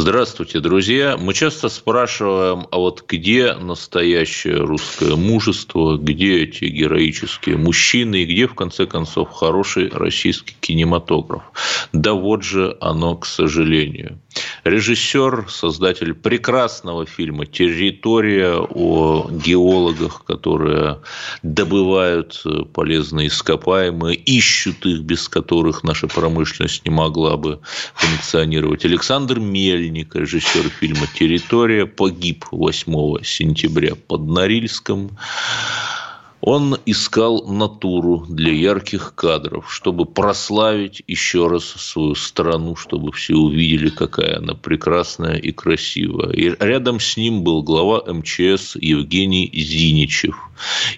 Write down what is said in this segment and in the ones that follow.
Здравствуйте, друзья. Мы часто спрашиваем, а вот где настоящее русское мужество, где эти героические мужчины и где, в конце концов, хороший российский кинематограф. Да вот же оно, к сожалению. Режиссер, создатель прекрасного фильма «Территория» о геологах, которые добывают полезные ископаемые, ищут их, без которых наша промышленность не могла бы функционировать. Александр Мель Мельник, режиссер фильма «Территория», погиб 8 сентября под Норильском. Он искал натуру для ярких кадров, чтобы прославить еще раз свою страну, чтобы все увидели, какая она прекрасная и красивая. И рядом с ним был глава МЧС Евгений Зиничев.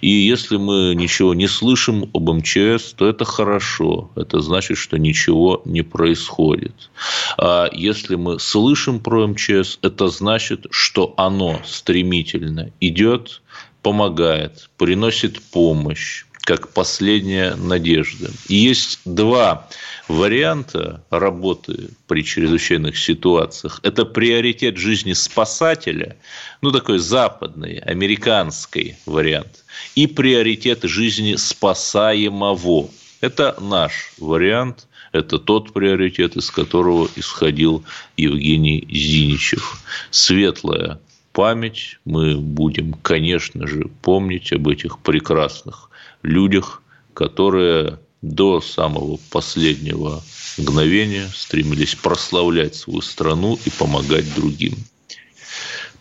И если мы ничего не слышим об МЧС, то это хорошо. Это значит, что ничего не происходит. А если мы слышим про МЧС, это значит, что оно стремительно идет помогает, приносит помощь, как последняя надежда. И есть два варианта работы при чрезвычайных ситуациях. Это приоритет жизни спасателя, ну такой западный, американский вариант, и приоритет жизни спасаемого. Это наш вариант, это тот приоритет, из которого исходил Евгений Зиничев. Светлая память, мы будем, конечно же, помнить об этих прекрасных людях, которые до самого последнего мгновения стремились прославлять свою страну и помогать другим.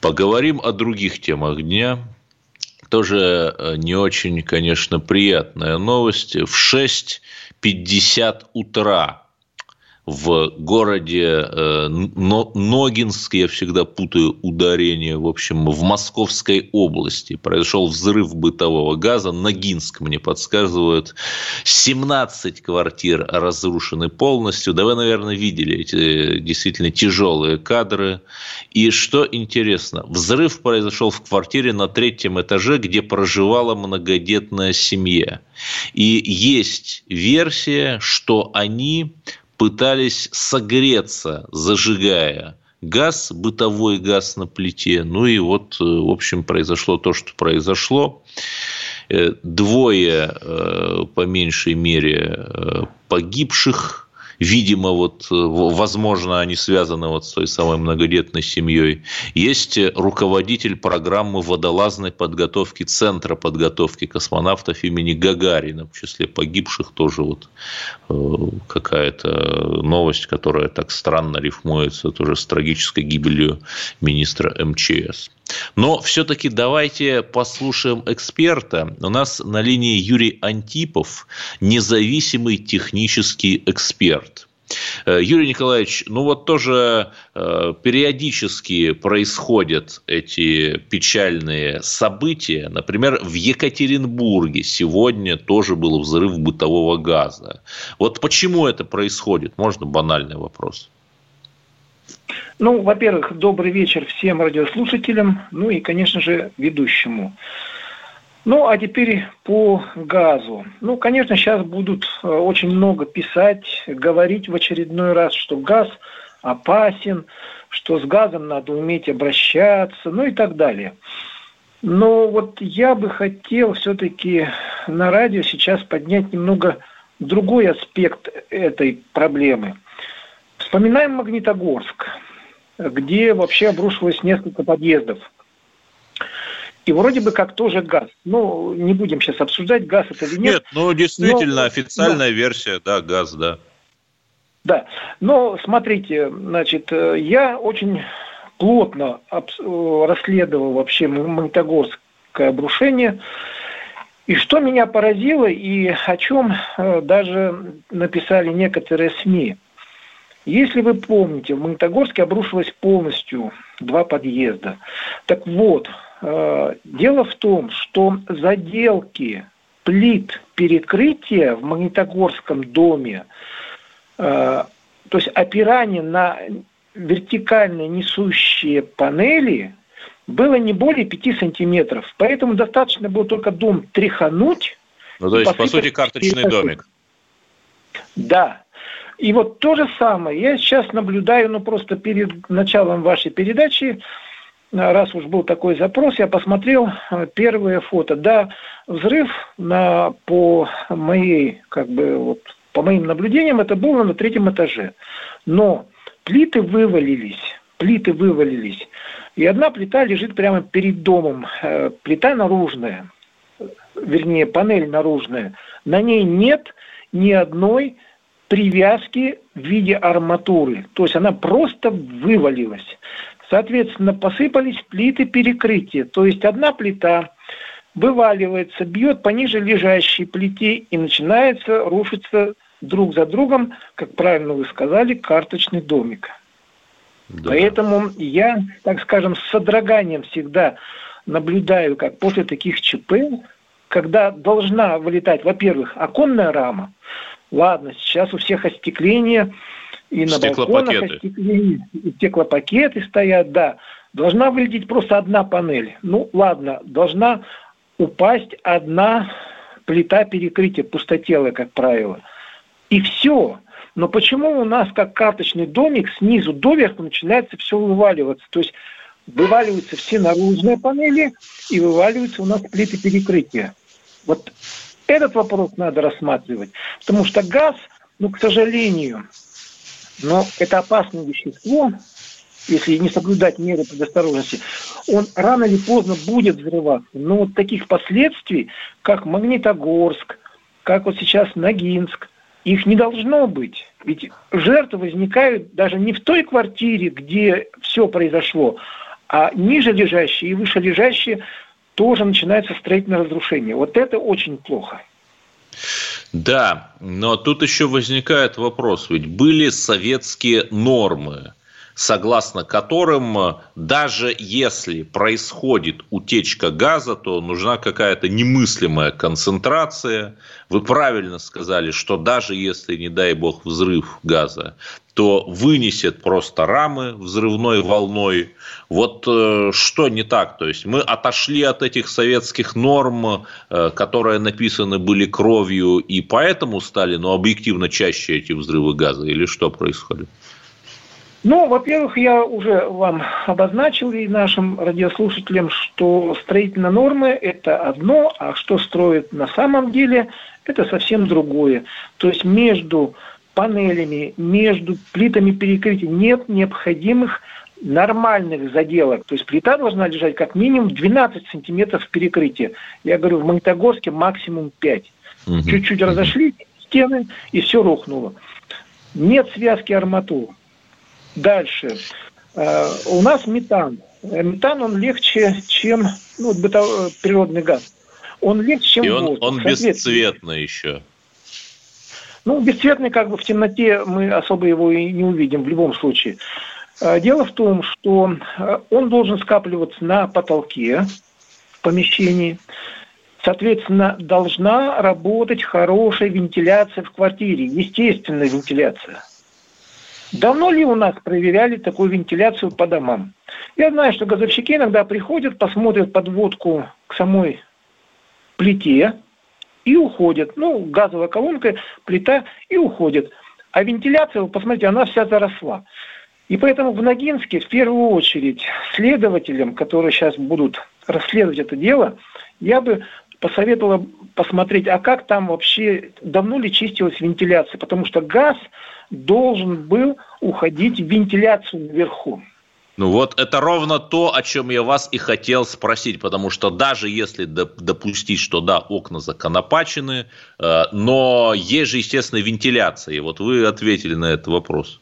Поговорим о других темах дня. Тоже э, не очень, конечно, приятная новость. В 6.50 утра в городе э, Ногинск, я всегда путаю ударение, в общем, в Московской области произошел взрыв бытового газа. Ногинск мне подсказывают. 17 квартир разрушены полностью. Да вы, наверное, видели эти действительно тяжелые кадры. И что интересно, взрыв произошел в квартире на третьем этаже, где проживала многодетная семья. И есть версия, что они пытались согреться, зажигая газ, бытовой газ на плите. Ну и вот, э, в общем, произошло то, что произошло. Э, двое, э, по меньшей мере, погибших видимо, вот, э, возможно, они связаны вот с той самой многодетной семьей. Есть руководитель программы водолазной подготовки Центра подготовки космонавтов имени Гагарина, в числе погибших тоже вот э, какая-то новость, которая так странно рифмуется тоже с трагической гибелью министра МЧС. Но все-таки давайте послушаем эксперта. У нас на линии Юрий Антипов, независимый технический эксперт. Э, Юрий Николаевич, ну вот тоже э, периодически происходят эти печальные события. Например, в Екатеринбурге сегодня тоже был взрыв бытового газа. Вот почему это происходит? Можно банальный вопрос. Ну, во-первых, добрый вечер всем радиослушателям, ну и, конечно же, ведущему. Ну, а теперь по газу. Ну, конечно, сейчас будут э, очень много писать, говорить в очередной раз, что газ опасен, что с газом надо уметь обращаться, ну и так далее. Но вот я бы хотел все-таки на радио сейчас поднять немного другой аспект этой проблемы. Вспоминаем Магнитогорск где вообще обрушилось несколько подъездов. И вроде бы как тоже газ. Ну, не будем сейчас обсуждать, газ это или нет. Нет, ну, действительно, но, официальная но, версия, да, газ, да. Да, но смотрите, значит, я очень плотно расследовал вообще Магнитогорское обрушение. И что меня поразило, и о чем э, даже написали некоторые СМИ – если вы помните, в Магнитогорске обрушилось полностью два подъезда. Так вот, э, дело в том, что заделки плит перекрытия в Магнитогорском доме, э, то есть опирание на вертикальные несущие панели было не более 5 сантиметров. Поэтому достаточно было только дом тряхануть. Ну, то есть, по сути, карточный домик. Да. И вот то же самое я сейчас наблюдаю, ну просто перед началом вашей передачи, раз уж был такой запрос, я посмотрел э, первое фото. Да, взрыв на, по моей, как бы, вот, по моим наблюдениям, это было на третьем этаже. Но плиты вывалились, плиты вывалились. И одна плита лежит прямо перед домом, э, плита наружная, вернее, панель наружная. На ней нет ни одной привязки в виде арматуры. То есть она просто вывалилась. Соответственно, посыпались плиты перекрытия. То есть одна плита вываливается, бьет по ниже лежащей плите и начинается рушиться друг за другом, как правильно вы сказали, карточный домик. Да. Поэтому я, так скажем, с содроганием всегда наблюдаю, как после таких ЧП, когда должна вылетать, во-первых, оконная рама. Ладно, сейчас у всех остекление, и на балконах остекление, и стеклопакеты стоят, да. Должна вылететь просто одна панель. Ну, ладно, должна упасть одна плита перекрытия, пустотелая, как правило. И все. Но почему у нас, как карточный домик, снизу доверху начинается все вываливаться? То есть вываливаются все наружные панели и вываливаются у нас плиты перекрытия. Вот этот вопрос надо рассматривать. Потому что газ, ну, к сожалению, но это опасное вещество, если не соблюдать меры предосторожности, он рано или поздно будет взрываться. Но вот таких последствий, как Магнитогорск, как вот сейчас Ногинск, их не должно быть. Ведь жертвы возникают даже не в той квартире, где все произошло, а ниже лежащие и выше лежащие тоже начинается строительное разрушение. Вот это очень плохо. Да, но тут еще возникает вопрос, ведь были советские нормы, согласно которым даже если происходит утечка газа, то нужна какая-то немыслимая концентрация. Вы правильно сказали, что даже если, не дай бог, взрыв газа, то вынесет просто рамы взрывной волной. Вот э, что не так? То есть мы отошли от этих советских норм, э, которые написаны были кровью, и поэтому стали, ну, объективно чаще эти взрывы газа, или что происходит? Ну, во-первых, я уже вам обозначил и нашим радиослушателям, что строительные нормы – это одно, а что строят на самом деле – это совсем другое. То есть между панелями, между плитами перекрытия нет необходимых нормальных заделок. То есть плита должна лежать как минимум 12 сантиметров перекрытия. Я говорю, в Магнитогорске максимум 5. Угу. Чуть-чуть разошли стены, и все рухнуло. Нет связки арматур. Дальше. Э, у нас метан. Метан, он легче, чем ну, бытовой, природный газ. Он легче, чем и он, воздух. он бесцветный еще. Ну, бесцветный как бы в темноте мы особо его и не увидим в любом случае. Дело в том, что он должен скапливаться на потолке в помещении. Соответственно, должна работать хорошая вентиляция в квартире, естественная вентиляция. Давно ли у нас проверяли такую вентиляцию по домам? Я знаю, что газовщики иногда приходят, посмотрят подводку к самой плите, и уходит. Ну, газовая колонка, плита и уходит. А вентиляция, вы посмотрите, она вся заросла. И поэтому в Ногинске в первую очередь следователям, которые сейчас будут расследовать это дело, я бы посоветовала посмотреть, а как там вообще, давно ли чистилась вентиляция, потому что газ должен был уходить в вентиляцию наверху. Ну вот это ровно то, о чем я вас и хотел спросить, потому что даже если допустить, что да, окна законопачены, э, но есть же, естественно, вентиляция. И вот вы ответили на этот вопрос.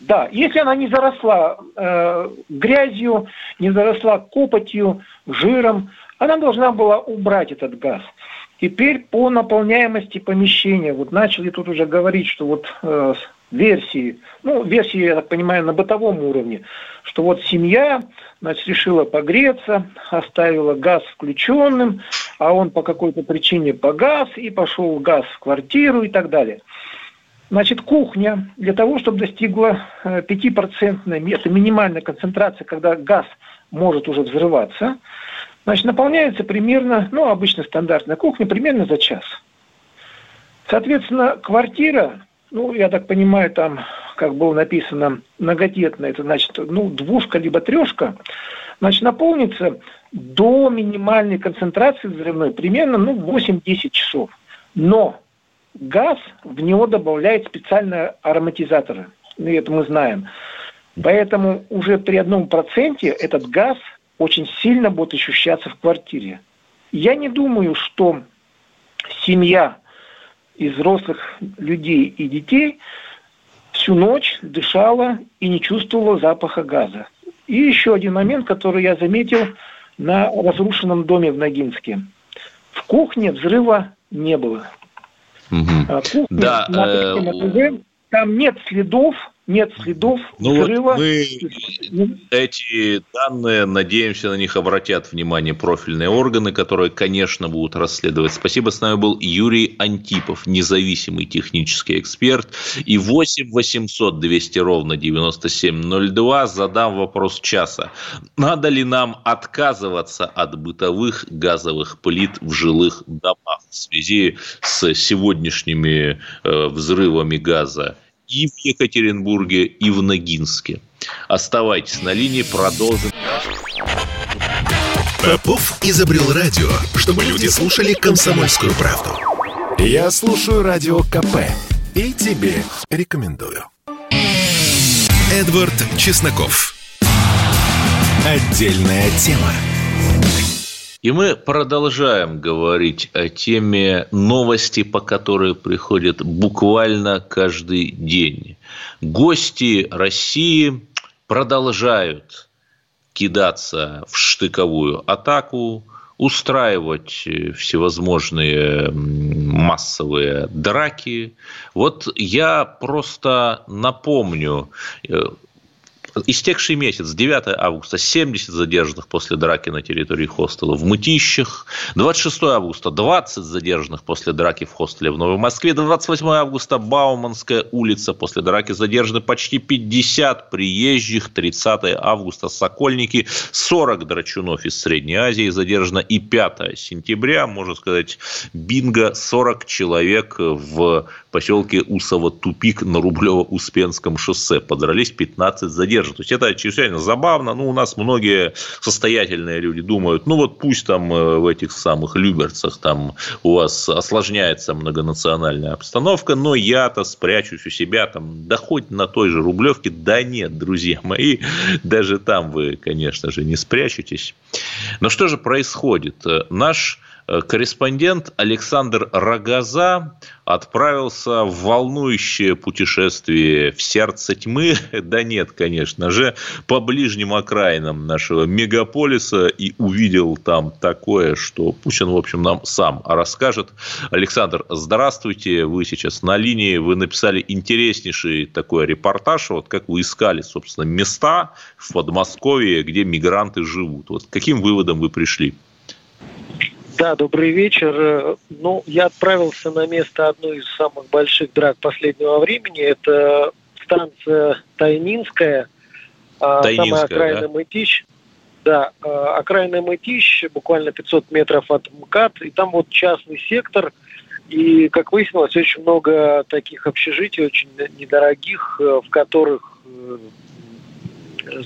Да, если она не заросла э, грязью, не заросла копотью, жиром, она должна была убрать этот газ. Теперь по наполняемости помещения, вот начали тут уже говорить, что вот э, версии, ну, версии, я так понимаю, на бытовом уровне, что вот семья, значит, решила погреться, оставила газ включенным, а он по какой-то причине погас, и пошел газ в квартиру и так далее. Значит, кухня для того, чтобы достигла 5%, э, это минимальная концентрация, когда газ может уже взрываться, значит, наполняется примерно, ну, обычно стандартная кухня, примерно за час. Соответственно, квартира ну, я так понимаю, там, как было написано, многодетная, это значит, ну, двушка либо трешка, значит, наполнится до минимальной концентрации взрывной, примерно, ну, 8-10 часов. Но газ, в него добавляет специальные ароматизаторы. Ну, это мы знаем. Поэтому уже при одном проценте этот газ очень сильно будет ощущаться в квартире. Я не думаю, что семья из взрослых людей и детей всю ночь дышала и не чувствовала запаха газа. И еще один момент, который я заметил на разрушенном доме в Ногинске. В кухне взрыва не было. Угу. Кухня да, на э... там нет следов нет следов ну взрыва. Вот мы эти данные, надеемся, на них обратят внимание профильные органы, которые, конечно, будут расследовать. Спасибо, с нами был Юрий Антипов, независимый технический эксперт. И 8 800 200 ровно 9702 задам вопрос часа. Надо ли нам отказываться от бытовых газовых плит в жилых домах в связи с сегодняшними э, взрывами газа? И в Екатеринбурге, и в Ногинске. Оставайтесь на линии, продолжим. Попов изобрел радио, чтобы люди слушали комсомольскую правду. Я слушаю радио КП и тебе рекомендую. Эдвард Чесноков. Отдельная тема. И мы продолжаем говорить о теме новости, по которой приходят буквально каждый день. Гости России продолжают кидаться в штыковую атаку, устраивать всевозможные массовые драки. Вот я просто напомню, э, истекший месяц, 9 августа, 70 задержанных после драки на территории хостела в Мытищах, 26 августа, 20 задержанных после драки в хостеле в Новой Москве, 28 августа, Бауманская улица, после драки задержаны почти 50 приезжих, 30 августа, Сокольники, 40 драчунов из Средней Азии задержано, и 5 сентября, можно сказать, бинго, 40 человек в поселке Усово-Тупик на Рублево-Успенском шоссе. Подрались 15 задержанных. То есть, это чрезвычайно забавно. Ну, у нас многие состоятельные люди думают, ну, вот пусть там э, в этих самых Люберцах там у вас осложняется многонациональная обстановка, но я-то спрячусь у себя там, да хоть на той же Рублевке, да нет, друзья мои, даже там вы, конечно же, не спрячетесь. Но что же происходит? Наш корреспондент Александр Рогоза отправился в волнующее путешествие в сердце тьмы, да нет, конечно же, по ближним окраинам нашего мегаполиса и увидел там такое, что пусть в общем, нам сам расскажет. Александр, здравствуйте, вы сейчас на линии, вы написали интереснейший такой репортаж, вот как вы искали, собственно, места в Подмосковье, где мигранты живут. Вот каким выводом вы пришли? Да, добрый вечер. Ну, я отправился на место одной из самых больших драк последнего времени. Это станция Тайнинская, а, Тайнинская самая окраина да? Мытищ. Да, а, окраина Мытищ, буквально 500 метров от МКАД. И там вот частный сектор. И, как выяснилось, очень много таких общежитий, очень недорогих, э, в которых э,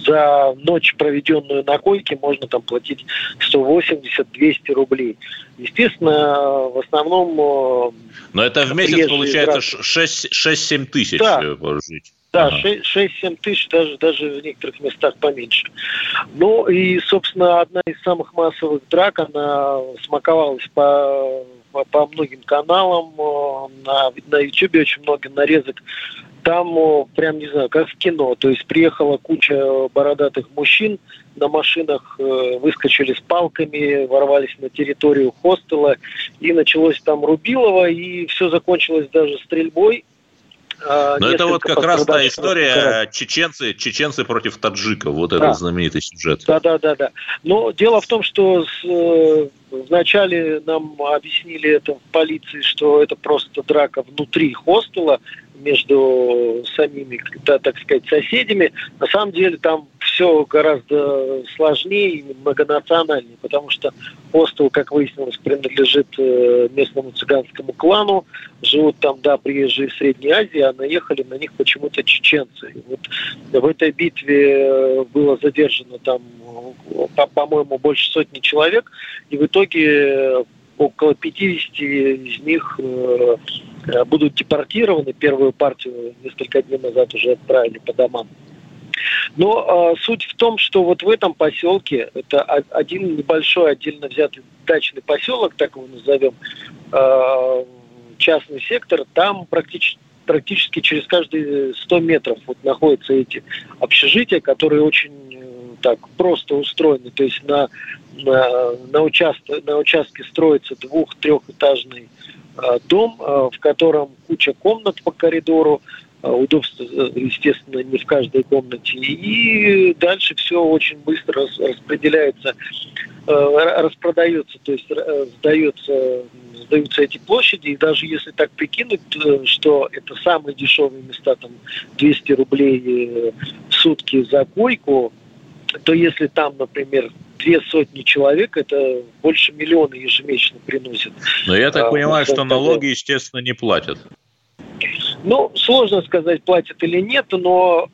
за ночь, проведенную на койке, можно там платить 180-200 рублей. Естественно, в основном... Э, Но это в месяц получается 6-7 тысяч да. Э, жить. Да, ага. 6-7 тысяч, даже, даже в некоторых местах поменьше. Ну и, собственно, одна из самых массовых драк, она смаковалась по, по, по многим каналам. Э, на, на YouTube очень много нарезок там прям, не знаю, как в кино. То есть приехала куча бородатых мужчин на машинах, э, выскочили с палками, ворвались на территорию хостела, и началось там Рубилово, и все закончилось даже стрельбой. А, Но это вот как раз та история чеченцы, чеченцы против таджиков, вот да. этот знаменитый сюжет. Да, да, да, да. Но дело в том, что с, э, вначале нам объяснили это в полиции, что это просто драка внутри хостела между самими, да, так сказать, соседями. На самом деле там все гораздо сложнее и многонациональнее, потому что хостел, как выяснилось, принадлежит э, местному цыганскому клану, живут там, да, приезжие из Средней Азии, а наехали на них почему-то чеченцы. И вот в этой битве э, было задержано там, по-моему, больше сотни человек, и в итоге около 50 из них э, будут депортированы. Первую партию несколько дней назад уже отправили по домам. Но э, суть в том, что вот в этом поселке, это один небольшой отдельно взятый дачный поселок, так его назовем, э, частный сектор, там практически практически через каждые 100 метров вот находятся эти общежития, которые очень э, так просто устроены. То есть на, на, на, участке, на участке строится двух-трехэтажный э, дом, э, в котором куча комнат по коридору, э, естественно, не в каждой комнате. И дальше все очень быстро распределяется, распродается, то есть сдается, сдаются эти площади. И даже если так прикинуть, что это самые дешевые места, там 200 рублей в сутки за койку, то если там, например, две сотни человек, это больше миллиона ежемесячно приносит. Но я так а, понимаю, что налоги, естественно, не платят. Ну, сложно сказать, платят или нет, но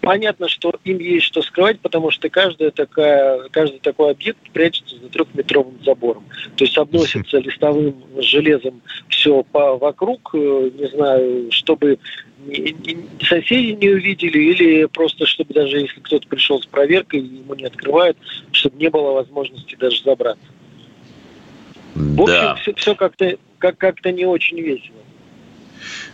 понятно, что им есть что скрывать, потому что каждая такая, каждый такой объект прячется за трехметровым забором. То есть обносится листовым железом все по, вокруг, э, не знаю, чтобы соседи не увидели или просто чтобы даже если кто-то пришел с проверкой ему не открывают, чтобы не было возможности даже забраться. В общем, все, все как-то как, как-то не очень весело.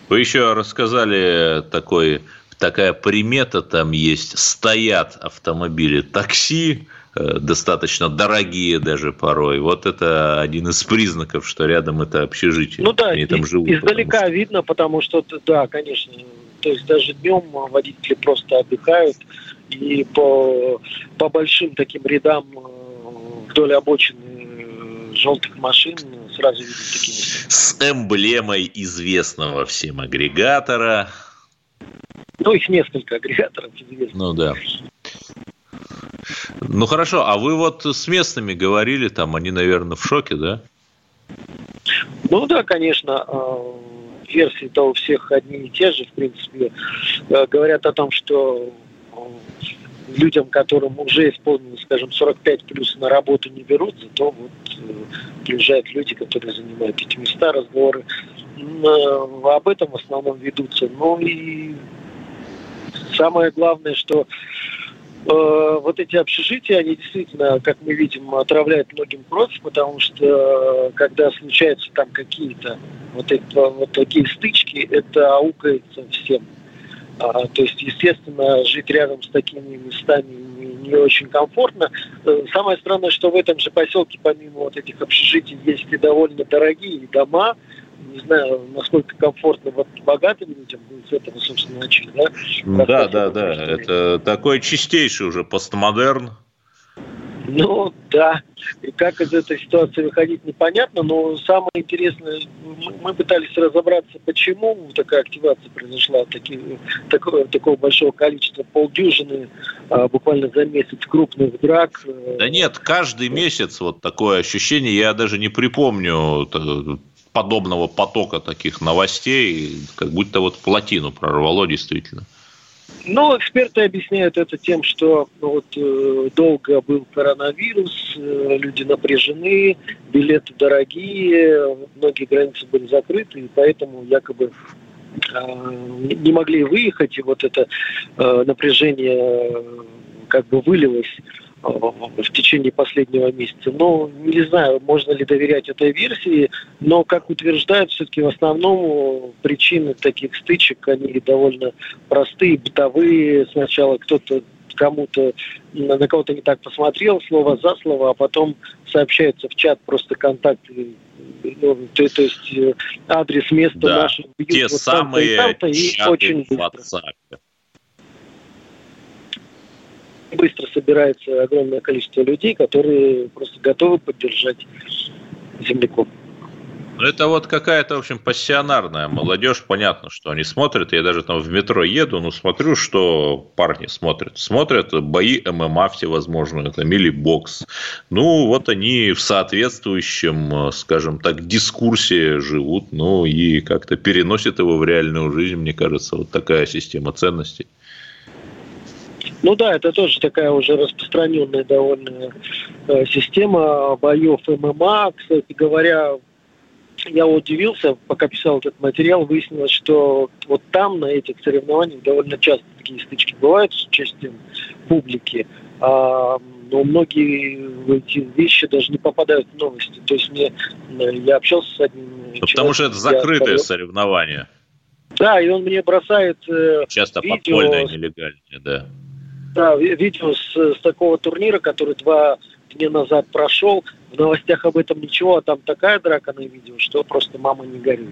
Вы еще рассказали такой, такая примета там есть. Стоят автомобили такси, э, достаточно дорогие даже порой. Вот это один из признаков, что рядом это общежитие. Ну да, Они там живут, издалека потому что... видно, потому что, да, конечно, то есть даже днем водители просто отдыхают, и по, по большим таким рядам э, вдоль обочины э, желтых машин сразу видно такие места. С эмблемой известного всем агрегатора. Ну, их несколько агрегаторов известно. Ну, да. Ну, хорошо, а вы вот с местными говорили, там они, наверное, в шоке, да? Ну, да, конечно. А, версии-то у всех одни и те же, в принципе. А, говорят о том, что людям, которым уже исполнилось, скажем, 45 плюс на работу не берут, зато вот э, приезжают люди, которые занимают эти места, разговоры э, об этом в основном ведутся. Ну и самое главное, что э, вот эти общежития, они действительно, как мы видим, отравляют многим кровь, потому что э, когда случаются там какие-то вот, это, вот такие стычки, это аукается всем. А, то есть, естественно, жить рядом с такими местами не, не очень комфортно. Э, самое странное, что в этом же поселке, помимо вот этих общежитий, есть и довольно дорогие дома. Не знаю, насколько комфортно вот богатым людям, мы с этого, собственно, начали, да? Да, да, да. Это такой чистейший уже постмодерн. Ну, да. И как из этой ситуации выходить, непонятно. Но самое интересное, мы пытались разобраться, почему такая активация произошла таки, такого, такого большого количества, полдюжины а, буквально за месяц крупных драк. Да нет, каждый месяц вот такое ощущение, я даже не припомню подобного потока таких новостей, как будто вот плотину прорвало действительно. Ну, эксперты объясняют это тем, что ну, вот, э, долго был коронавирус, э, люди напряжены, билеты дорогие, многие границы были закрыты, и поэтому якобы э, не могли выехать, и вот это э, напряжение э, как бы вылилось в течение последнего месяца. Но не знаю, можно ли доверять этой версии, но, как утверждают, все-таки в основном причины таких стычек, они довольно простые, бытовые. Сначала кто-то кому-то на кого-то не так посмотрел, слово за слово, а потом сообщаются в чат просто контакты ну, то, то есть э, адрес места да, бьют те вот самые там и очень быстро. Быстро собирается огромное количество людей, которые просто готовы поддержать земляков. Ну, это вот какая-то, в общем, пассионарная молодежь. Понятно, что они смотрят. Я даже там в метро еду, но смотрю, что парни смотрят. Смотрят бои ММА всевозможные, там, или бокс. Ну, вот они в соответствующем, скажем так, дискурсе живут, ну, и как-то переносят его в реальную жизнь, мне кажется. Вот такая система ценностей. Ну да, это тоже такая уже распространенная довольно э, система боев ММА. Кстати говоря, я удивился, пока писал этот материал, выяснилось, что вот там, на этих соревнованиях, довольно часто такие стычки бывают с участием публики. А, но многие эти вещи даже не попадают в новости. То есть мне я общался с одним Потому человеком, что это закрытое соревнование. Да, и он мне бросает э, Часто видео, подпольное, нелегальное, да. Да, видео с, с такого турнира, который два дня назад прошел. В новостях об этом ничего, а там такая драка на видео, что просто мама не горит.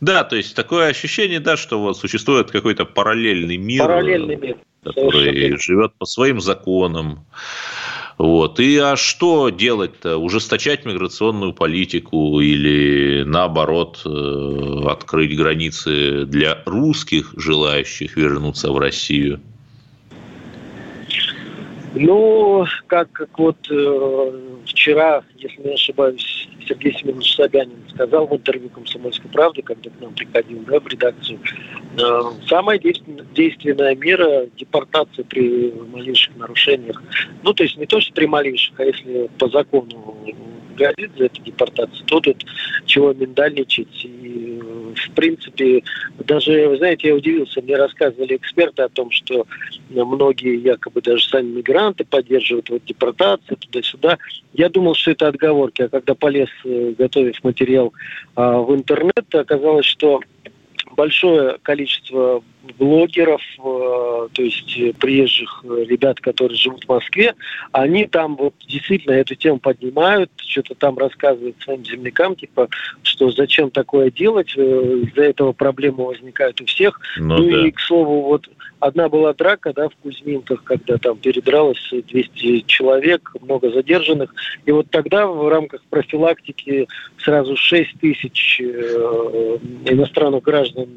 Да, то есть такое ощущение, да, что вот существует какой-то параллельный мир, параллельный мир который живет по своим законам. Вот. И а что делать-то? Ужесточать миграционную политику или наоборот э, открыть границы для русских, желающих вернуться в Россию? Ну, как, как вот э, вчера, если не ошибаюсь, Сергей Семенович Собянин сказал в интервью «Комсомольской правды», когда к нам приходил да, в редакцию, э, самая действенная мера – депортация при малейших нарушениях. Ну, то есть не то, что при малейших, а если по закону грозит за эту депортацию, то тут чего миндальничать. И, в принципе, даже, вы знаете, я удивился, мне рассказывали эксперты о том, что многие якобы даже сами мигранты поддерживают вот депортацию туда-сюда. Я думал, что это отговорки, а когда полез, э, готовив материал а, в интернет, оказалось, что большое количество блогеров, э, то есть э, приезжих э, ребят, которые живут в Москве, они там вот действительно эту тему поднимают, что-то там рассказывают своим землякам, типа, что зачем такое делать, из-за этого проблемы возникают у всех. Ну, ну да. и, к слову, вот одна была драка, да, в Кузьминках, когда там передралось 200 человек, много задержанных, и вот тогда в рамках профилактики сразу 6 тысяч э, иностранных граждан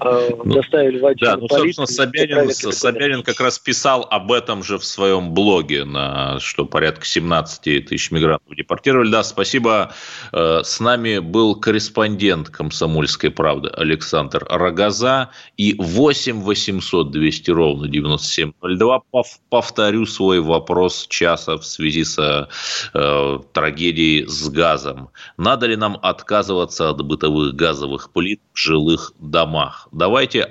э, ну, доставили в Да, ну, собственно, Собянин, Собянин как раз писал об этом же в своем блоге, на, что порядка 17 тысяч мигрантов депортировали. Да, спасибо. Э, с нами был корреспондент «Комсомольской правды» Александр Рогоза и 8 800 200 ровно 9702. Повторю свой вопрос часа в связи с э, трагедией с газом. Надо ли нам отказываться от бытовых газовых плит в жилых домах? Давайте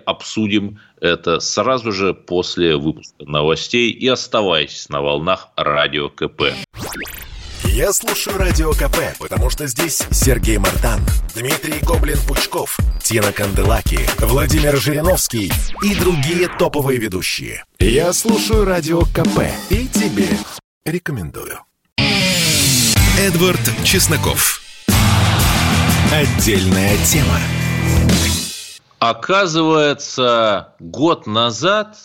обсудим это сразу же после выпуска новостей и оставайтесь на волнах Радио КП. Я слушаю Радио КП, потому что здесь Сергей Мартан, Дмитрий Гоблин-Пучков, Тина Канделаки, Владимир Жириновский и другие топовые ведущие. Я слушаю Радио КП и тебе рекомендую. Эдвард Чесноков. Отдельная тема. Оказывается, год назад,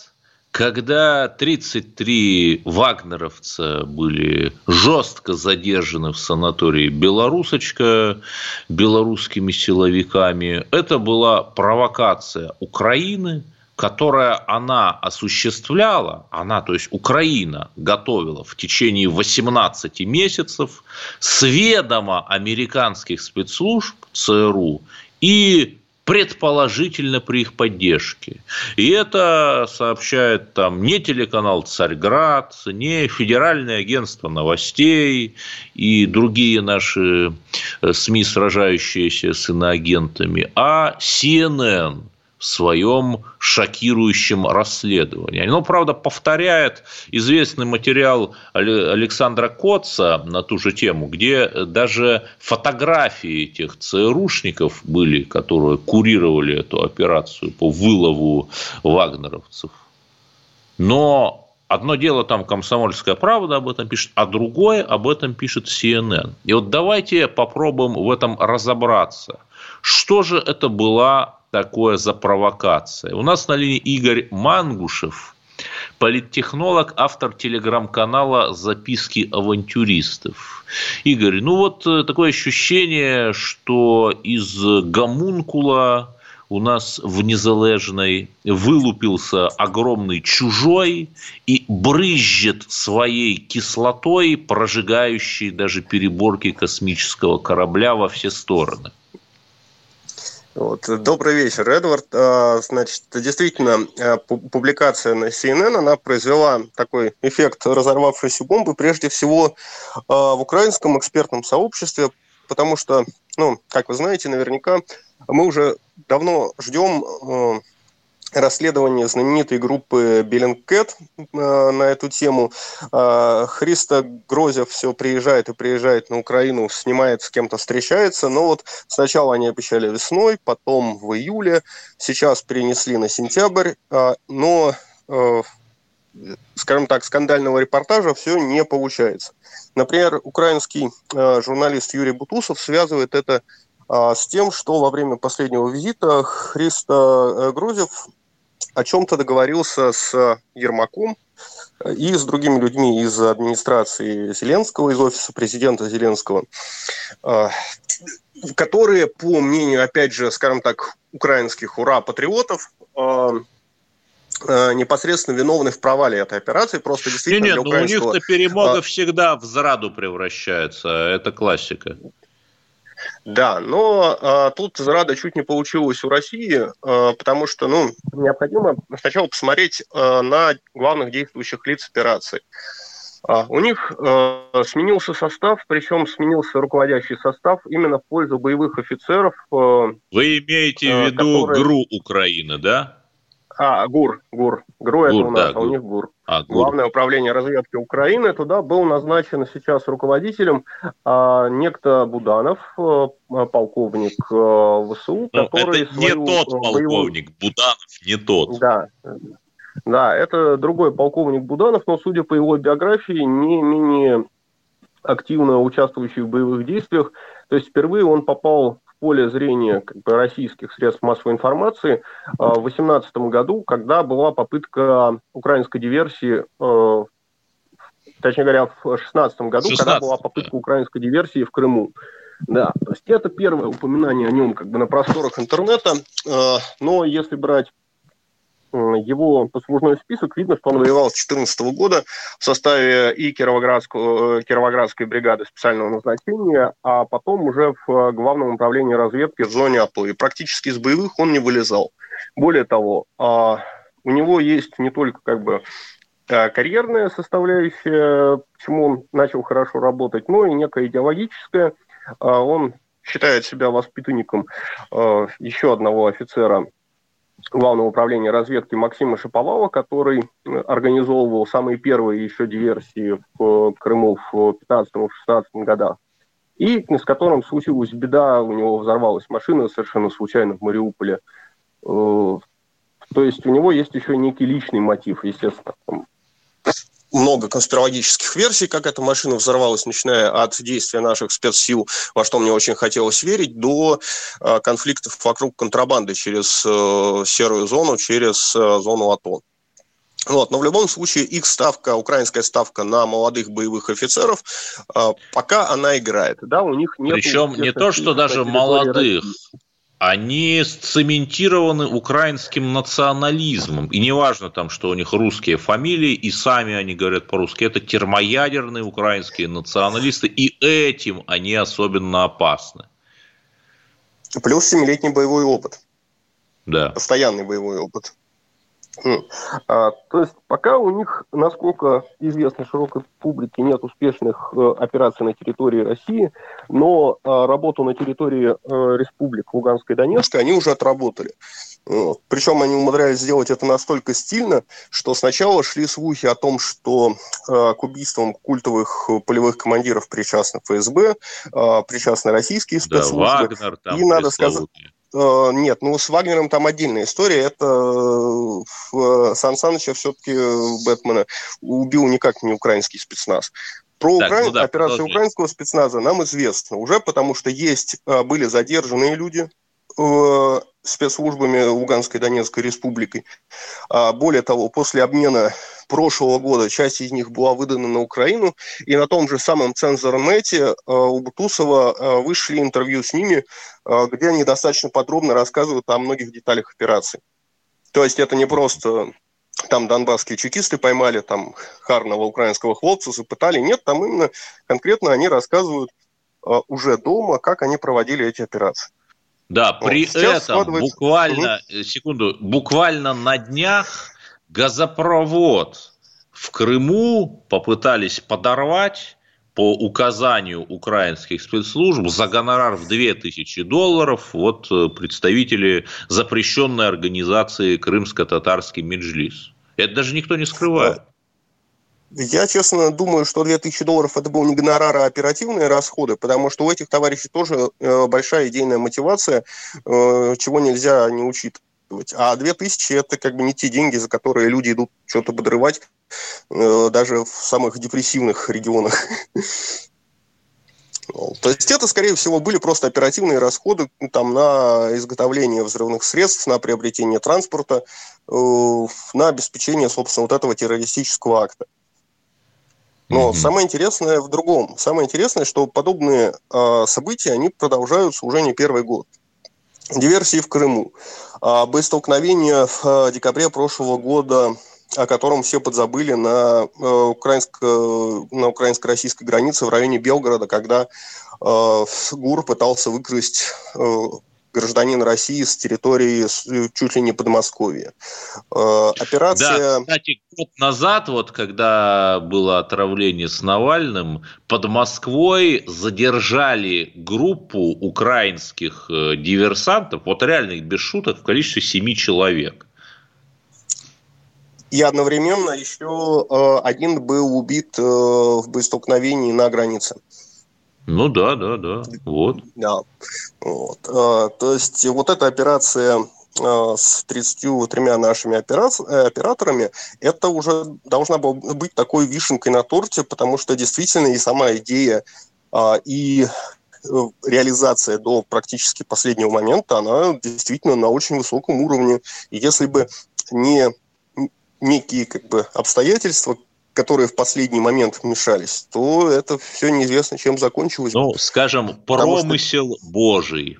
когда 33 вагнеровца были жестко задержаны в санатории «Белорусочка» белорусскими силовиками, это была провокация Украины, которая она осуществляла, она, то есть Украина готовила в течение 18 месяцев с ведома американских спецслужб ЦРУ и предположительно при их поддержке. И это сообщает там не телеканал «Царьград», не Федеральное агентство новостей и другие наши э, СМИ, сражающиеся с иноагентами, а CNN – в своем шокирующем расследовании. Оно, правда, повторяет известный материал Александра Котца на ту же тему, где даже фотографии этих ЦРУшников были, которые курировали эту операцию по вылову вагнеровцев. Но Одно дело там «Комсомольская правда» об этом пишет, а другое об этом пишет CNN. И вот давайте попробуем в этом разобраться. Что же это была такое за провокация? У нас на линии Игорь Мангушев, политтехнолог, автор телеграм-канала «Записки авантюристов». Игорь, ну вот э, такое ощущение, что из гомункула у нас в Незалежной вылупился огромный чужой и брызжет своей кислотой, прожигающей даже переборки космического корабля во все стороны. Вот. Добрый вечер, Эдвард. А, значит, действительно, а, публикация на CNN, она произвела такой эффект разорвавшейся бомбы, прежде всего а, в украинском экспертном сообществе, потому что, ну, как вы знаете, наверняка мы уже давно ждем расследование знаменитой группы Беллингкэт э, на эту тему. Э, Христа Грозев все приезжает и приезжает на Украину, снимает, с кем-то встречается. Но вот сначала они обещали весной, потом в июле, сейчас перенесли на сентябрь. Но, скажем так, скандального репортажа все не получается. Например, украинский журналист Юрий Бутусов связывает это с тем, что во время последнего визита Христо э, Грузев о чем-то договорился с Ермаком и с другими людьми из администрации Зеленского, из офиса президента Зеленского, а, которые, по мнению, опять же, скажем так, украинских ура-патриотов, а, непосредственно виновны в провале этой операции. Просто действительно нет, нет, ну украинского... у них-то перемога всегда в зраду превращается. Это классика. Да, но а, тут зрада чуть не получилось у России, а, потому что ну, необходимо сначала посмотреть а, на главных действующих лиц операции. А, у них а, сменился состав, причем сменился руководящий состав именно в пользу боевых офицеров. А, Вы имеете в виду которые... ГРУ Украины, да? А, ГУР, ГУР. ГРУ это у нас, да, а у них ГУР. А, ГУР. Главное управление разведки Украины. Туда был назначен сейчас руководителем а, некто Буданов, а, полковник а, ВСУ, Но ну, который... Это свою, не тот полковник, боевую... Буданов не тот. Да, да, это другой полковник Буданов, но, судя по его биографии, не менее активно участвующий в боевых действиях. То есть впервые он попал поле зрения как бы, российских средств массовой информации а, в 2018 году, когда была попытка украинской диверсии, э, точнее говоря, в 2016 году, 16, когда была попытка украинской диверсии в Крыму. Да, то есть это первое упоминание о нем как бы на просторах интернета, э, но если брать его послужной список, видно, что он воевал с 2014 года в составе и Кировоградского, э, Кировоградской бригады специального назначения, а потом уже в Главном управлении разведки в зоне АТО. И практически из боевых он не вылезал. Более того, а, у него есть не только как бы э, карьерная составляющая, почему он начал хорошо работать, но и некая идеологическая. А, он считает себя воспитанником э, еще одного офицера Главного управления разведки Максима Шаповала, который э, организовывал самые первые еще диверсии в э, Крыму в 15-16 годах. И с которым случилась беда, у него взорвалась машина совершенно случайно в Мариуполе. Э, то есть у него есть еще некий личный мотив, естественно много конспирологических версий, как эта машина взорвалась, начиная от действия наших спецсил, во что мне очень хотелось верить, до э, конфликтов вокруг контрабанды через э, серую зону, через э, зону АТО. Вот, но в любом случае их ставка, украинская ставка на молодых боевых офицеров, пока она играет. Да, у них нет. Причем не то, что даже молодых, России они сцементированы украинским национализмом. И неважно там, что у них русские фамилии, и сами они говорят по-русски. Это термоядерные украинские националисты, и этим они особенно опасны. Плюс семилетний боевой опыт. Да. Постоянный боевой опыт. А, то есть пока у них, насколько известно широкой публике, нет успешных э, операций на территории России, но а, работу на территории э, республик Луганской и Донецкой они уже отработали. Вот. Причем они умудрялись сделать это настолько стильно, что сначала шли слухи о том, что э, к убийствам культовых полевых командиров причастны ФСБ, э, причастны российские спецслужбы. Да, Вагнер, там, и надо сказать, Э, нет, ну с Вагнером там отдельная история. Это э, Сан Саныча все-таки Бэтмена убил никак не украинский спецназ. Про так, Укра... ну да, операцию продолжай. украинского спецназа нам известно уже, потому что есть, были задержанные люди, спецслужбами Луганской Донецкой республики. А более того, после обмена прошлого года часть из них была выдана на Украину, и на том же самом цензорнете у Бутусова вышли интервью с ними, где они достаточно подробно рассказывают о многих деталях операции. То есть это не просто там донбасские чекисты поймали там харного украинского хлопца, запытали. Нет, там именно конкретно они рассказывают уже дома, как они проводили эти операции. Да, при вот, этом буквально, угу. секунду, буквально на днях газопровод в Крыму попытались подорвать по указанию украинских спецслужб за гонорар в 2000 долларов вот э, представители запрещенной организации Крымско-Татарский Меджлис. Это даже никто не скрывает. Я, честно, думаю, что 2000 долларов это был не гонорар, а оперативные расходы, потому что у этих товарищей тоже э, большая идейная мотивация, э, чего нельзя не учитывать. А 2000 это как бы не те деньги, за которые люди идут что-то подрывать, э, даже в самых депрессивных регионах. То есть это, скорее всего, были просто оперативные расходы там, на изготовление взрывных средств, на приобретение транспорта, на обеспечение, собственно, вот этого террористического акта. Но mm-hmm. самое интересное в другом. Самое интересное, что подобные э, события, они продолжаются уже не первый год. Диверсии в Крыму. Э, боестолкновения в э, декабре прошлого года, о котором все подзабыли на, э, украинско, на украинско-российской границе в районе Белгорода, когда э, ГУР пытался выкрасть э, гражданин России с территории э, чуть ли не Подмосковья. Э, операция... Да, кстати, год назад, вот когда было отравление с Навальным, под Москвой задержали группу украинских э, диверсантов, вот реально их без шуток, в количестве семи человек. И одновременно еще один был убит в боестолкновении на границе. Ну да, да, да. Вот. Да. Вот. А, то есть вот эта операция а, с 33 нашими э, операторами, это уже должна была быть такой вишенкой на торте, потому что действительно и сама идея, а, и э, реализация до практически последнего момента, она действительно на очень высоком уровне. И если бы не некие как бы обстоятельства, которые в последний момент вмешались, то это все неизвестно, чем закончилось. Ну, скажем, промысел что... Божий.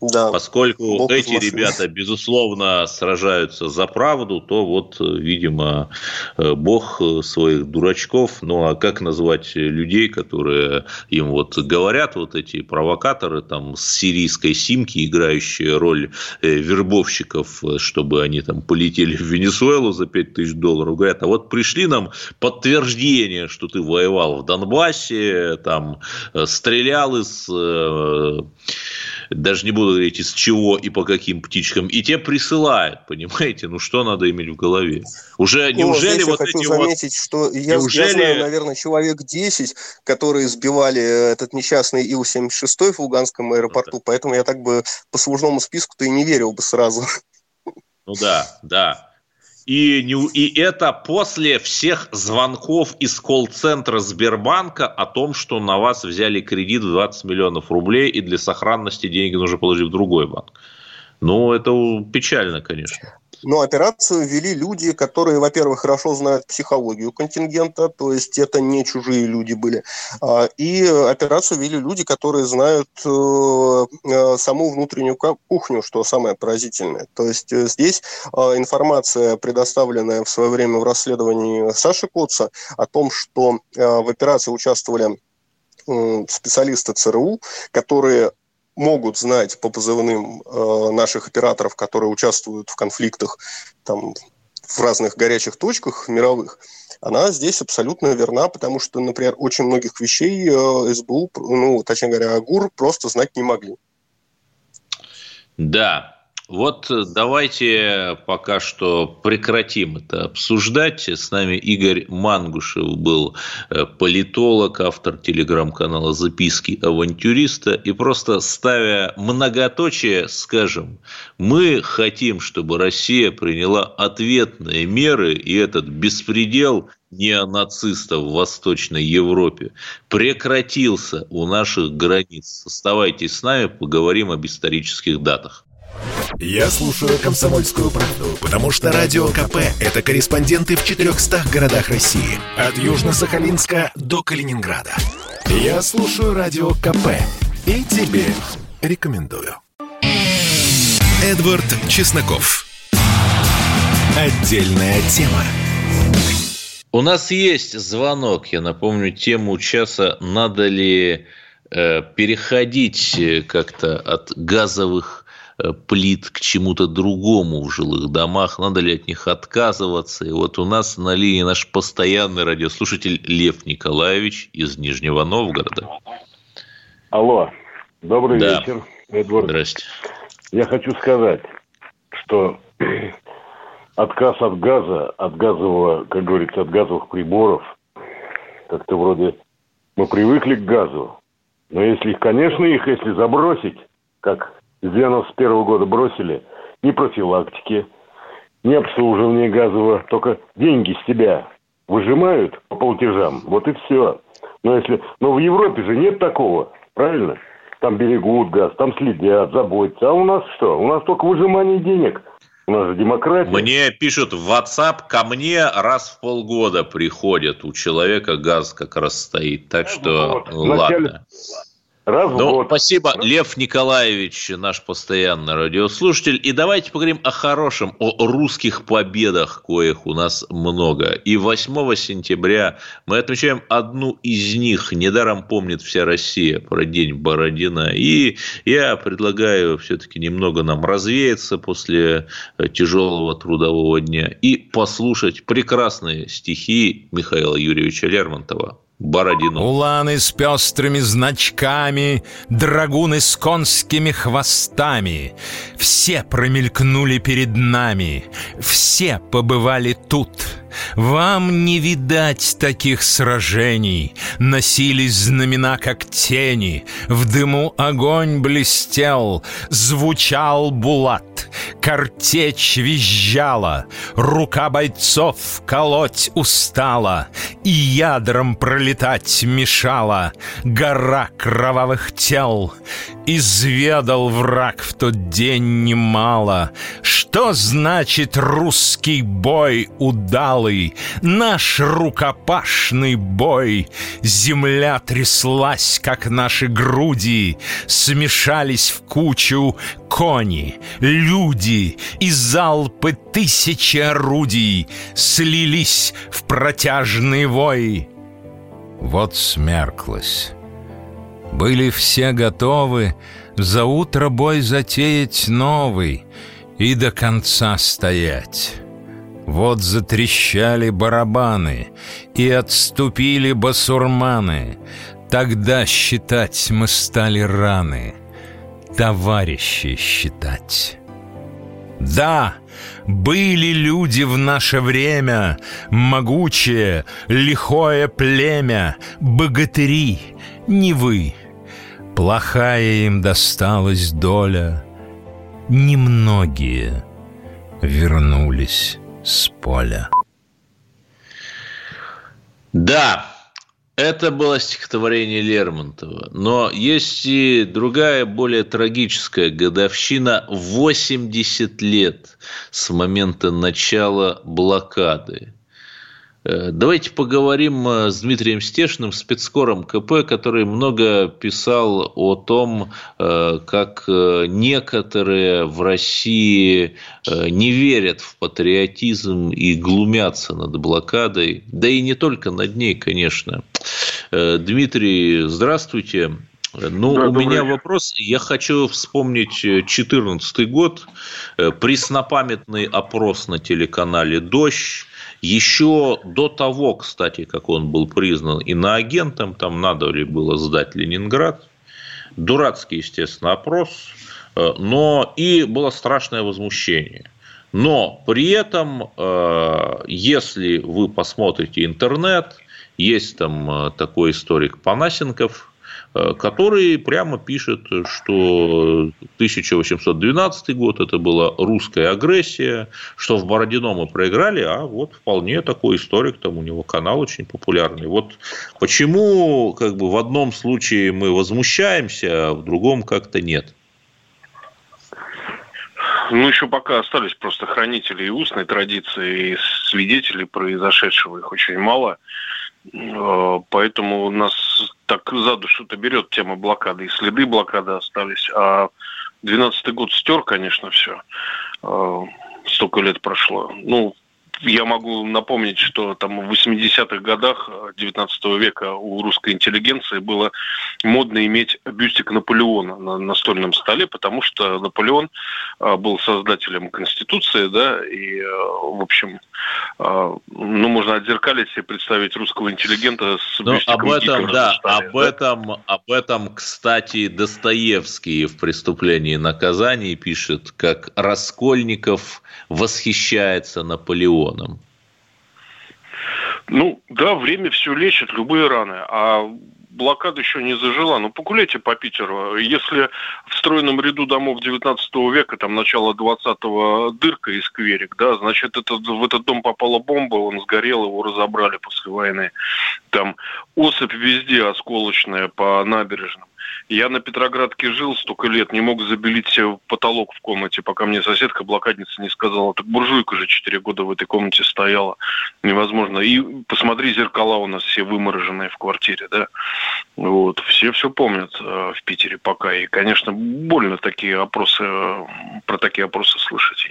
Да. Поскольку Бог эти ребята, безусловно, сражаются за правду, то вот, видимо, э, Бог своих дурачков, ну а как назвать людей, которые им вот говорят, вот эти провокаторы там с сирийской симки, играющие роль э, вербовщиков, чтобы они там полетели в Венесуэлу за 5 тысяч долларов, говорят, а вот пришли нам подтверждение, что ты воевал в Донбассе, там э, стрелял из даже не буду говорить из чего и по каким птичкам, и те присылают, понимаете? Ну, что надо иметь в голове? Уже ну, неужели вот хочу эти заметить, вот... что я, неужели... я знаю, наверное, человек 10, которые сбивали этот несчастный Ил-76 в Луганском аэропорту, ну, да. поэтому я так бы по служному списку-то и не верил бы сразу. Ну да, да. И, и это после всех звонков из колл-центра Сбербанка о том, что на вас взяли кредит в 20 миллионов рублей, и для сохранности деньги нужно положить в другой банк. Ну, это печально, конечно. Но операцию вели люди, которые, во-первых, хорошо знают психологию контингента, то есть это не чужие люди были. А, и операцию вели люди, которые знают э, э, саму внутреннюю кухню, что самое поразительное. То есть э, здесь информация, предоставленная в свое время в расследовании Саши Коца о том, что в операции участвовали специалисты ЦРУ, которые могут знать по позывным э, наших операторов, которые участвуют в конфликтах там, в разных горячих точках мировых, она здесь абсолютно верна, потому что, например, очень многих вещей э, СБУ, ну, точнее говоря, ГУР просто знать не могли. Да, Вот давайте пока что прекратим это обсуждать. С нами Игорь Мангушев был э, политолог, автор телеграм-канала «Записки авантюриста». И просто ставя многоточие, скажем, мы хотим, чтобы Россия приняла ответные меры, и этот беспредел неонацистов в Восточной Европе прекратился у наших границ. Оставайтесь с нами, поговорим об исторических датах. Я слушаю «Комсомольскую правду», потому что «Радио КП» — это корреспонденты в 400 городах России. От Южно-Сахалинска до Калининграда. Я слушаю «Радио КП» и тебе рекомендую. Эдвард Чесноков. Отдельная тема. У нас есть звонок. Я напомню тему часа. Надо ли э, переходить э, как-то от газовых плит к чему-то другому в жилых домах, надо ли от них отказываться. И вот у нас на линии наш постоянный радиослушатель Лев Николаевич из Нижнего Новгорода. Алло, добрый да. вечер, Эдвард. Здрасте. Я хочу сказать, что отказ от газа, от газового, как говорится, от газовых приборов, как-то вроде мы привыкли к газу, но если, конечно, их, если забросить, как с 91 года бросили ни профилактики, ни обслуживания газового, только деньги с тебя выжимают по платежам, вот и все. Но если, но в Европе же нет такого, правильно? Там берегут газ, там следят, заботятся. А у нас что? У нас только выжимание денег. У нас же демократия. Мне пишут в WhatsApp, ко мне раз в полгода приходят, у человека газ как раз стоит. Так что, вот, ладно. Вначале, Раз ну, год. Спасибо, Лев Николаевич, наш постоянный радиослушатель. И давайте поговорим о хорошем, о русских победах, коих у нас много. И 8 сентября мы отмечаем одну из них. Недаром помнит вся Россия про День Бородина. И я предлагаю все-таки немного нам развеяться после тяжелого трудового дня и послушать прекрасные стихи Михаила Юрьевича Лермонтова. Бородину. Уланы с пестрыми значками, драгуны с конскими хвостами. Все промелькнули перед нами, все побывали тут — вам не видать таких сражений, Носились знамена, как тени, В дыму огонь блестел, Звучал булат, картечь визжала, Рука бойцов колоть устала, И ядром пролетать мешала Гора кровавых тел. Изведал враг в тот день немало, Что значит русский бой удалый, тяжелый, наш рукопашный бой. Земля тряслась, как наши груди, смешались в кучу кони, люди и залпы тысячи орудий слились в протяжный вой. Вот смерклась. Были все готовы за утро бой затеять новый и до конца стоять. Вот затрещали барабаны, и отступили басурманы. Тогда считать мы стали раны, товарищи считать. Да, были люди в наше время, могучее, лихое племя, богатыри, не вы. Плохая им досталась доля, немногие вернулись с поля. Да, это было стихотворение Лермонтова. Но есть и другая, более трагическая годовщина. 80 лет с момента начала блокады. Э, давайте поговорим э, с Дмитрием Стешным, спецкором КП, который много писал о том, э, как некоторые в России не верят в патриотизм и глумятся над блокадой, да и не только над ней, конечно. Дмитрий, здравствуйте. Ну, да, у меня вечер. вопрос. Я хочу вспомнить 2014 год, преснопамятный опрос на телеканале «Дождь», еще до того, кстати, как он был признан иноагентом, там надо ли было сдать Ленинград. Дурацкий, естественно, опрос. Э, но и было страшное возмущение. Но при этом, э, если вы посмотрите интернет, есть там такой историк Панасенков, Э, который прямо пишет, что 1812 год это была русская агрессия, что в Бородино мы проиграли, а вот вполне такой историк, там у него канал очень популярный. Вот почему как бы в одном случае мы возмущаемся, а в другом как-то нет? Ну, еще пока остались просто хранители и устной традиции, и свидетели произошедшего, их очень мало. Э, поэтому нас так за душу-то берет тема блокады, и следы блокады остались. А 12-й год стер, конечно, все. Э, столько лет прошло. Ну, я могу напомнить, что там в 80-х годах 19 века у русской интеллигенции было модно иметь бюстик Наполеона на настольном столе, потому что Наполеон а, был создателем Конституции, да, и, а, в общем, ну, можно отзеркалить себе, представить русского интеллигента с Но бюстиком об этом, да, столе, об да? этом, об этом, кстати, Достоевский в «Преступлении и наказании» пишет, как Раскольников восхищается Наполеоном регионам? Ну, да, время все лечит, любые раны. А блокада еще не зажила. Ну, погуляйте по Питеру. Если в стройном ряду домов 19 века, там, начало 20-го, дырка и скверик, да, значит, это, в этот дом попала бомба, он сгорел, его разобрали после войны. Там осыпь везде осколочная по набережным. Я на Петроградке жил столько лет, не мог забелить себе потолок в комнате, пока мне соседка блокадница не сказала, так буржуйка же 4 года в этой комнате стояла. Невозможно. И посмотри, зеркала у нас все вымороженные в квартире, да. Вот. Все все помнят э, в Питере пока. И, конечно, больно такие опросы, э, про такие опросы слышать.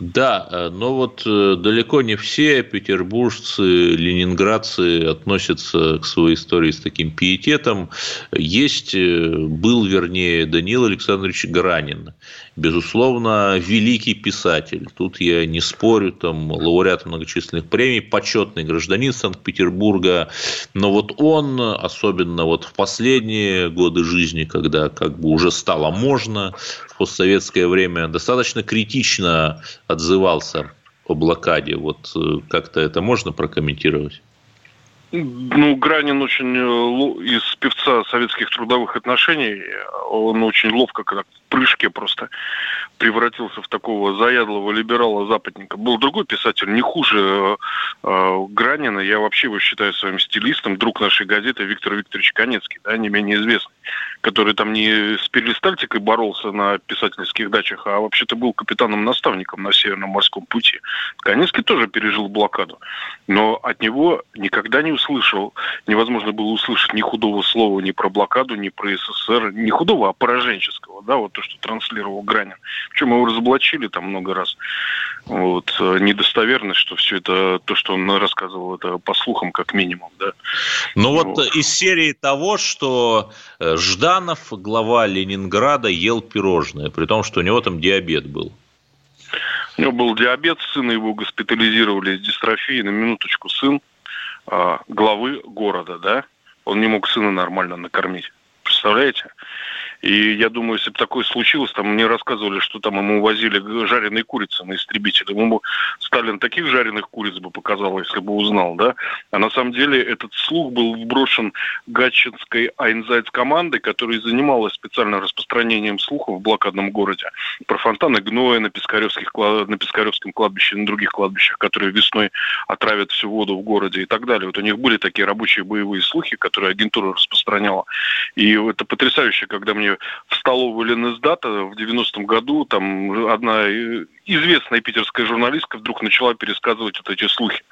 Да, э, но вот э, далеко не все петербуржцы, ленинградцы относятся к своей истории с таким пиететом. Есть, э, был, вернее, Даниил Александрович Гранин, безусловно, великий писатель. Тут я не спорю, там, лауреат многочисленных премий, почетный гражданин Санкт-Петербурга. Но вот он, особенно вот в последние годы жизни, когда как бы уже стало можно, в постсоветское время, достаточно критично отзывался о блокаде. Вот э, как-то это можно прокомментировать? Ну, Гранин очень из певца советских трудовых отношений, он очень ловко, когда прыжке просто превратился в такого заядлого либерала-западника. Был другой писатель, не хуже э, э, Гранина, я вообще его считаю своим стилистом, друг нашей газеты Виктор Викторович Конецкий, да, не менее известный, который там не с перистальтикой боролся на писательских дачах, а вообще-то был капитаном-наставником на Северном морском пути. Конецкий тоже пережил блокаду, но от него никогда не услышал, невозможно было услышать ни худого слова ни про блокаду, ни про СССР, не худого, а пораженческого, да, вот то, что транслировал Гранин. Причем его разоблачили там много раз. Вот, э, недостоверность, что все это, то, что он рассказывал, это по слухам как минимум, да. Ну вот, вот из серии того, что э, Жданов, глава Ленинграда, ел пирожное, при том, что у него там диабет был. У него был диабет, сына его госпитализировали с дистрофией, на минуточку сын а, главы города, да, он не мог сына нормально накормить. Представляете? И я думаю, если бы такое случилось, там мне рассказывали, что там ему возили жареные курицы на истребителе. Ему Сталин таких жареных куриц бы показал, если бы узнал, да? А на самом деле этот слух был вброшен гатчинской Айнзайц командой, которая занималась специально распространением слухов в блокадном городе про фонтаны гноя на, Пискаревских, на Пискаревском кладбище на других кладбищах, которые весной отравят всю воду в городе и так далее. Вот у них были такие рабочие боевые слухи, которые агентура распространяла. И это потрясающе, когда мне в столовую Ленэсдата в 90-м году там одна известная питерская журналистка вдруг начала пересказывать вот эти слухи,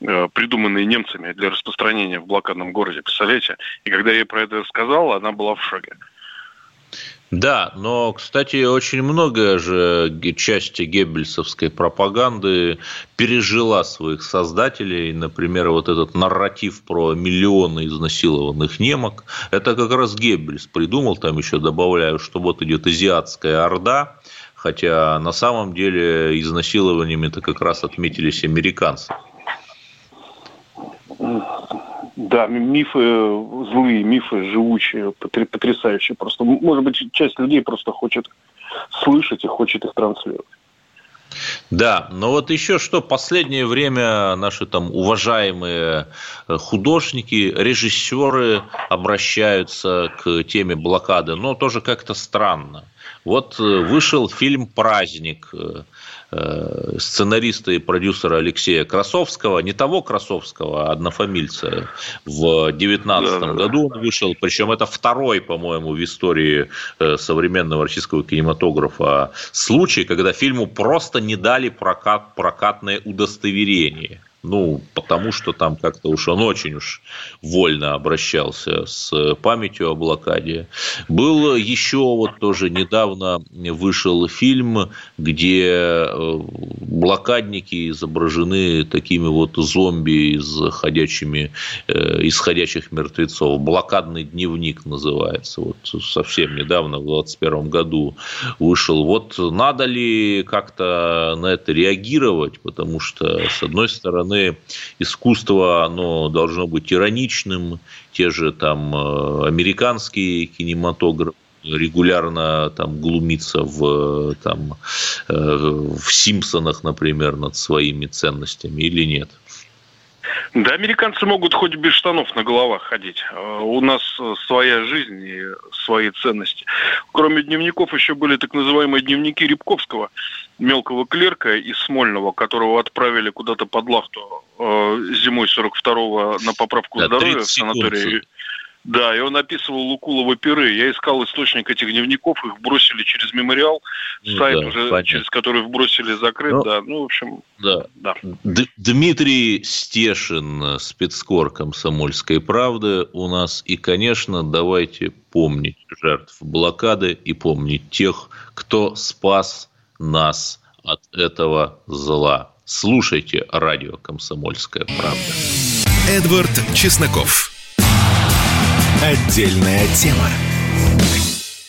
э, придуманные немцами для распространения в блокадном городе. Представляете? И когда я ей про это рассказал, она была в шоке. Да, но, кстати, очень многое же части геббельсовской пропаганды пережила своих создателей. Например, вот этот нарратив про миллионы изнасилованных немок. Это как раз Геббельс придумал, там еще добавляю, что вот идет азиатская орда, хотя на самом деле изнасилованиями это как раз отметились американцы. Да, мифы злые, мифы живучие, потрясающие. Просто, может быть, часть людей просто хочет слышать и хочет их транслировать. Да, но вот еще что, последнее время наши там уважаемые э, художники, режиссеры обращаются к теме блокады, но тоже как-то странно. Вот э, вышел фильм «Праздник», э, сценариста и продюсера Алексея Красовского, не того Красовского, а однофамильца. В 2019 да, году он вышел, причем это второй, по-моему, в истории э, современного российского кинематографа случай, когда фильму просто не дали прокат, прокатное удостоверение. Ну, потому что там как-то уж он очень уж вольно обращался с памятью о блокаде. Был еще вот тоже недавно вышел фильм, где э, блокадники изображены такими вот зомби из ходячими, э, из мертвецов. Блокадный дневник называется. Вот совсем недавно, в 2021 году вышел. Вот надо ли как-то на это реагировать, потому что, с одной стороны, стороны, искусство, оно должно быть ироничным, те же там э, американские кинематографы, регулярно там глумиться в, там, э, в Симпсонах, например, над своими ценностями или нет? Да, американцы могут хоть без штанов на головах ходить. А у нас своя жизнь и свои ценности. Кроме дневников еще были так называемые дневники Рябковского, мелкого клерка из Смольного, которого отправили куда-то под лахту э, зимой 42-го на поправку да, здоровья в санатории. Да, и он описывал Лукулова пиры. Я искал источник этих дневников, их бросили через мемориал, ну, сайт да, уже, понятно. через который вбросили, закрыт, ну, да. Ну, в общем, да. да. Д- Дмитрий Стешин, спецкор комсомольской правды у нас. И, конечно, давайте помнить жертв блокады и помнить тех, кто спас нас от этого зла. Слушайте радио «Комсомольская правда». Эдвард Чесноков. Отдельная тема.